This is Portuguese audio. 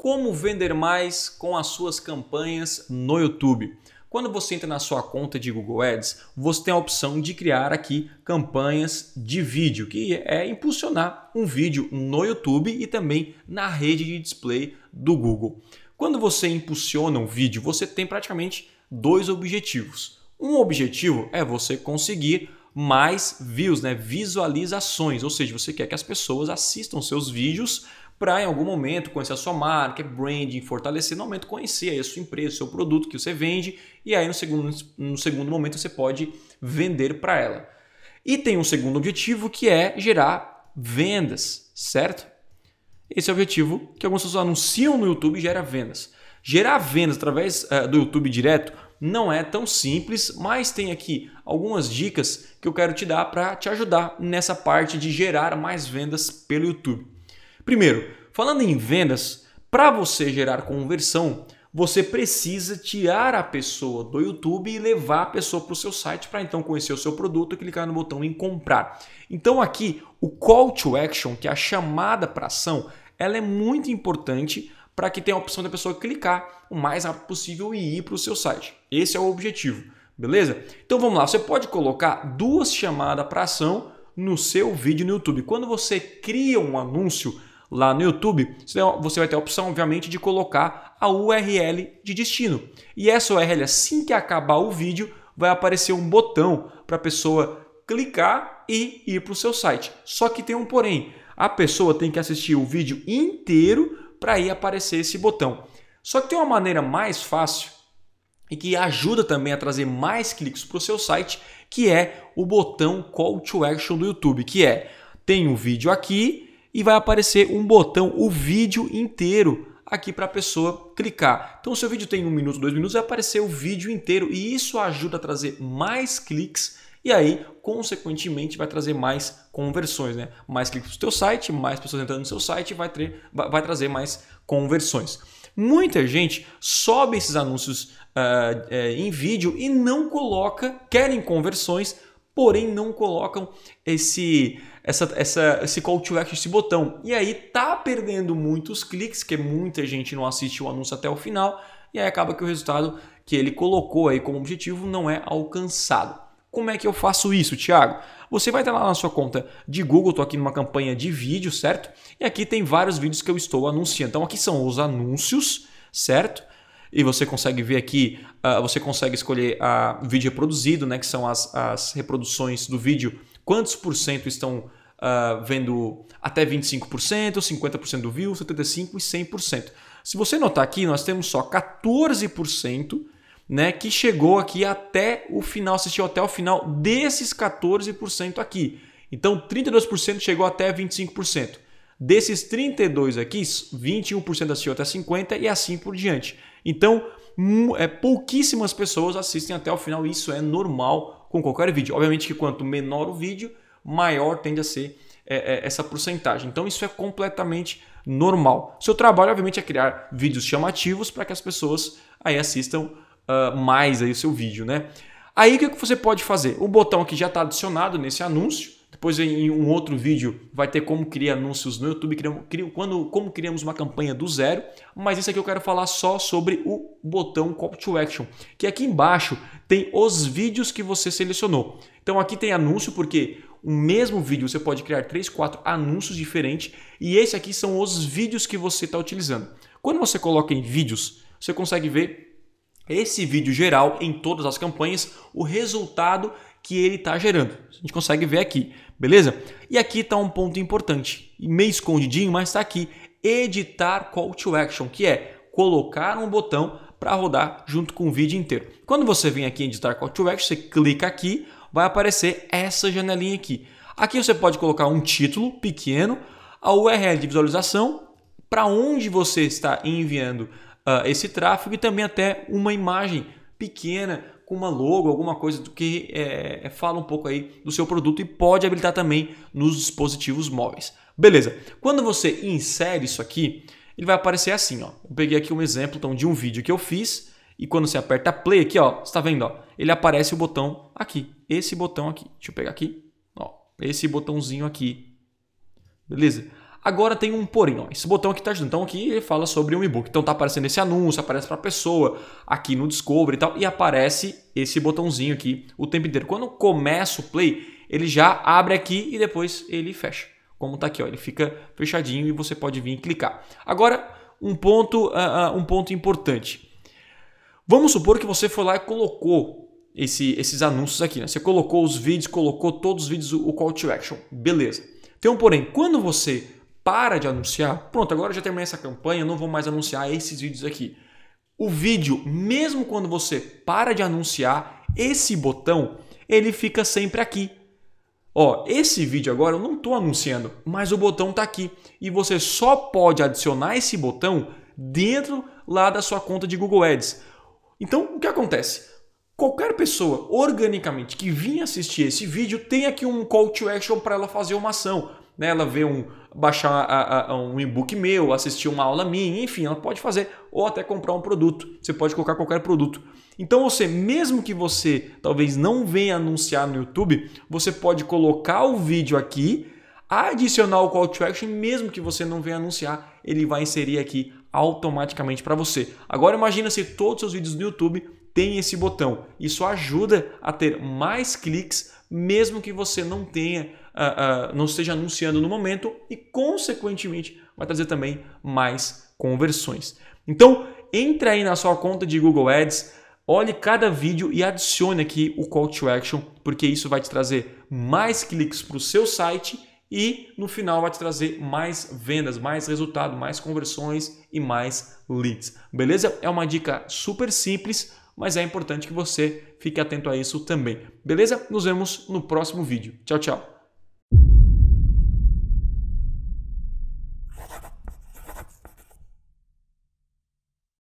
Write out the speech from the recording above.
Como vender mais com as suas campanhas no YouTube? Quando você entra na sua conta de Google Ads, você tem a opção de criar aqui campanhas de vídeo, que é impulsionar um vídeo no YouTube e também na rede de display do Google. Quando você impulsiona um vídeo, você tem praticamente dois objetivos. Um objetivo é você conseguir mais views, né? visualizações, ou seja, você quer que as pessoas assistam seus vídeos para em algum momento conhecer a sua marca, branding, fortalecer, no momento conhecer a sua empresa, o seu produto que você vende e aí no segundo, no segundo momento você pode vender para ela. E tem um segundo objetivo que é gerar vendas, certo? Esse é o objetivo que algumas pessoas anunciam no YouTube e gera vendas. Gerar vendas através uh, do YouTube direto não é tão simples, mas tem aqui algumas dicas que eu quero te dar para te ajudar nessa parte de gerar mais vendas pelo YouTube. Primeiro, falando em vendas, para você gerar conversão, você precisa tirar a pessoa do YouTube e levar a pessoa para o seu site para então conhecer o seu produto e clicar no botão em comprar. Então aqui o call to action, que é a chamada para ação, ela é muito importante para que tenha a opção da pessoa clicar o mais rápido possível e ir para o seu site. Esse é o objetivo, beleza? Então vamos lá, você pode colocar duas chamadas para ação no seu vídeo no YouTube. Quando você cria um anúncio, lá no YouTube, você vai ter a opção, obviamente, de colocar a URL de destino. E essa URL, assim que acabar o vídeo, vai aparecer um botão para a pessoa clicar e ir para o seu site. Só que tem um porém, a pessoa tem que assistir o vídeo inteiro para aí aparecer esse botão. Só que tem uma maneira mais fácil e que ajuda também a trazer mais cliques para o seu site, que é o botão Call to Action do YouTube, que é tem um vídeo aqui e vai aparecer um botão, o vídeo inteiro aqui para a pessoa clicar. Então, se o vídeo tem um minuto, dois minutos, vai aparecer o vídeo inteiro e isso ajuda a trazer mais cliques e aí, consequentemente, vai trazer mais conversões, né? Mais cliques para o teu site, mais pessoas entrando no seu site, vai, ter, vai trazer mais conversões. Muita gente sobe esses anúncios uh, uh, em vídeo e não coloca, querem conversões, porém não colocam esse essa, essa, esse call to action, esse botão. E aí tá perdendo muitos cliques, que muita gente não assiste o anúncio até o final, e aí acaba que o resultado que ele colocou aí como objetivo não é alcançado. Como é que eu faço isso, Thiago? Você vai estar lá na sua conta de Google, estou aqui numa campanha de vídeo, certo? E aqui tem vários vídeos que eu estou anunciando. Então aqui são os anúncios, certo? E você consegue ver aqui, uh, você consegue escolher a uh, vídeo reproduzido, né? Que são as, as reproduções do vídeo quantos por cento estão uh, vendo até 25%, 50% do view, 75% e 100%. Se você notar aqui, nós temos só 14% né, que chegou aqui até o final, assistiu até o final desses 14% aqui. Então, 32% chegou até 25%. Desses 32 aqui, 21% assistiu até 50% e assim por diante. Então, é, pouquíssimas pessoas assistem até o final, isso é normal com qualquer vídeo. Obviamente que quanto menor o vídeo, maior tende a ser é, é, essa porcentagem. Então isso é completamente normal. Seu trabalho, obviamente, é criar vídeos chamativos para que as pessoas aí assistam uh, mais aí o seu vídeo, né? Aí o que você pode fazer? O botão aqui já está adicionado nesse anúncio. Depois em um outro vídeo vai ter como criar anúncios no YouTube, quando, como criamos uma campanha do zero. Mas isso aqui eu quero falar só sobre o botão Call to Action, que aqui embaixo tem os vídeos que você selecionou. Então aqui tem anúncio porque o mesmo vídeo você pode criar 3, 4 anúncios diferentes e esse aqui são os vídeos que você está utilizando. Quando você coloca em vídeos, você consegue ver esse vídeo geral em todas as campanhas, o resultado que ele está gerando. A gente consegue ver aqui, beleza? E aqui está um ponto importante, meio escondidinho, mas está aqui, editar call to action, que é colocar um botão para rodar junto com o vídeo inteiro. Quando você vem aqui em editar call to action, você clica aqui, vai aparecer essa janelinha aqui. Aqui você pode colocar um título pequeno, a URL de visualização, para onde você está enviando uh, esse tráfego e também até uma imagem pequena com uma logo, alguma coisa do que é, é, fala um pouco aí do seu produto e pode habilitar também nos dispositivos móveis. Beleza. Quando você insere isso aqui, ele vai aparecer assim, ó. Eu peguei aqui um exemplo então, de um vídeo que eu fiz e quando você aperta play aqui, ó, está vendo, ó, ele aparece o botão aqui, esse botão aqui. Deixa eu pegar aqui, ó, esse botãozinho aqui. Beleza? Agora tem um porém, ó, esse botão aqui está ajudando. Então aqui ele fala sobre um e-book. Então tá aparecendo esse anúncio, aparece para a pessoa aqui no Discovery e tal, e aparece esse botãozinho aqui o tempo inteiro. Quando começa o play, ele já abre aqui e depois ele fecha. Como tá aqui, ó, ele fica fechadinho e você pode vir e clicar. Agora, um ponto, uh, uh, um ponto importante. Vamos supor que você foi lá e colocou esse, esses anúncios aqui, né? Você colocou os vídeos, colocou todos os vídeos o call to action, beleza. Tem um porém, quando você para de anunciar, pronto, agora já terminei essa campanha, não vou mais anunciar esses vídeos aqui. O vídeo, mesmo quando você para de anunciar, esse botão, ele fica sempre aqui. Ó, esse vídeo agora eu não estou anunciando, mas o botão está aqui. E você só pode adicionar esse botão dentro lá da sua conta de Google Ads. Então, o que acontece? Qualquer pessoa organicamente que vinha assistir esse vídeo tem aqui um call to action para ela fazer uma ação né? ela vê um baixar a, a, um e-book meu, assistir uma aula minha, enfim, ela pode fazer ou até comprar um produto. Você pode colocar qualquer produto. Então você, mesmo que você talvez não venha anunciar no YouTube, você pode colocar o vídeo aqui, adicionar o call to action, mesmo que você não venha anunciar, ele vai inserir aqui automaticamente para você. Agora imagina se todos os seus vídeos no YouTube têm esse botão. Isso ajuda a ter mais cliques, mesmo que você não tenha uh, uh, não esteja anunciando no momento e, consequentemente, vai trazer também mais conversões. Então, entre aí na sua conta de Google Ads, olhe cada vídeo e adicione aqui o call to action, porque isso vai te trazer mais cliques para o seu site e no final vai te trazer mais vendas, mais resultado, mais conversões e mais leads. Beleza? É uma dica super simples, mas é importante que você fique atento a isso também. Beleza? Nos vemos no próximo vídeo. Tchau, tchau.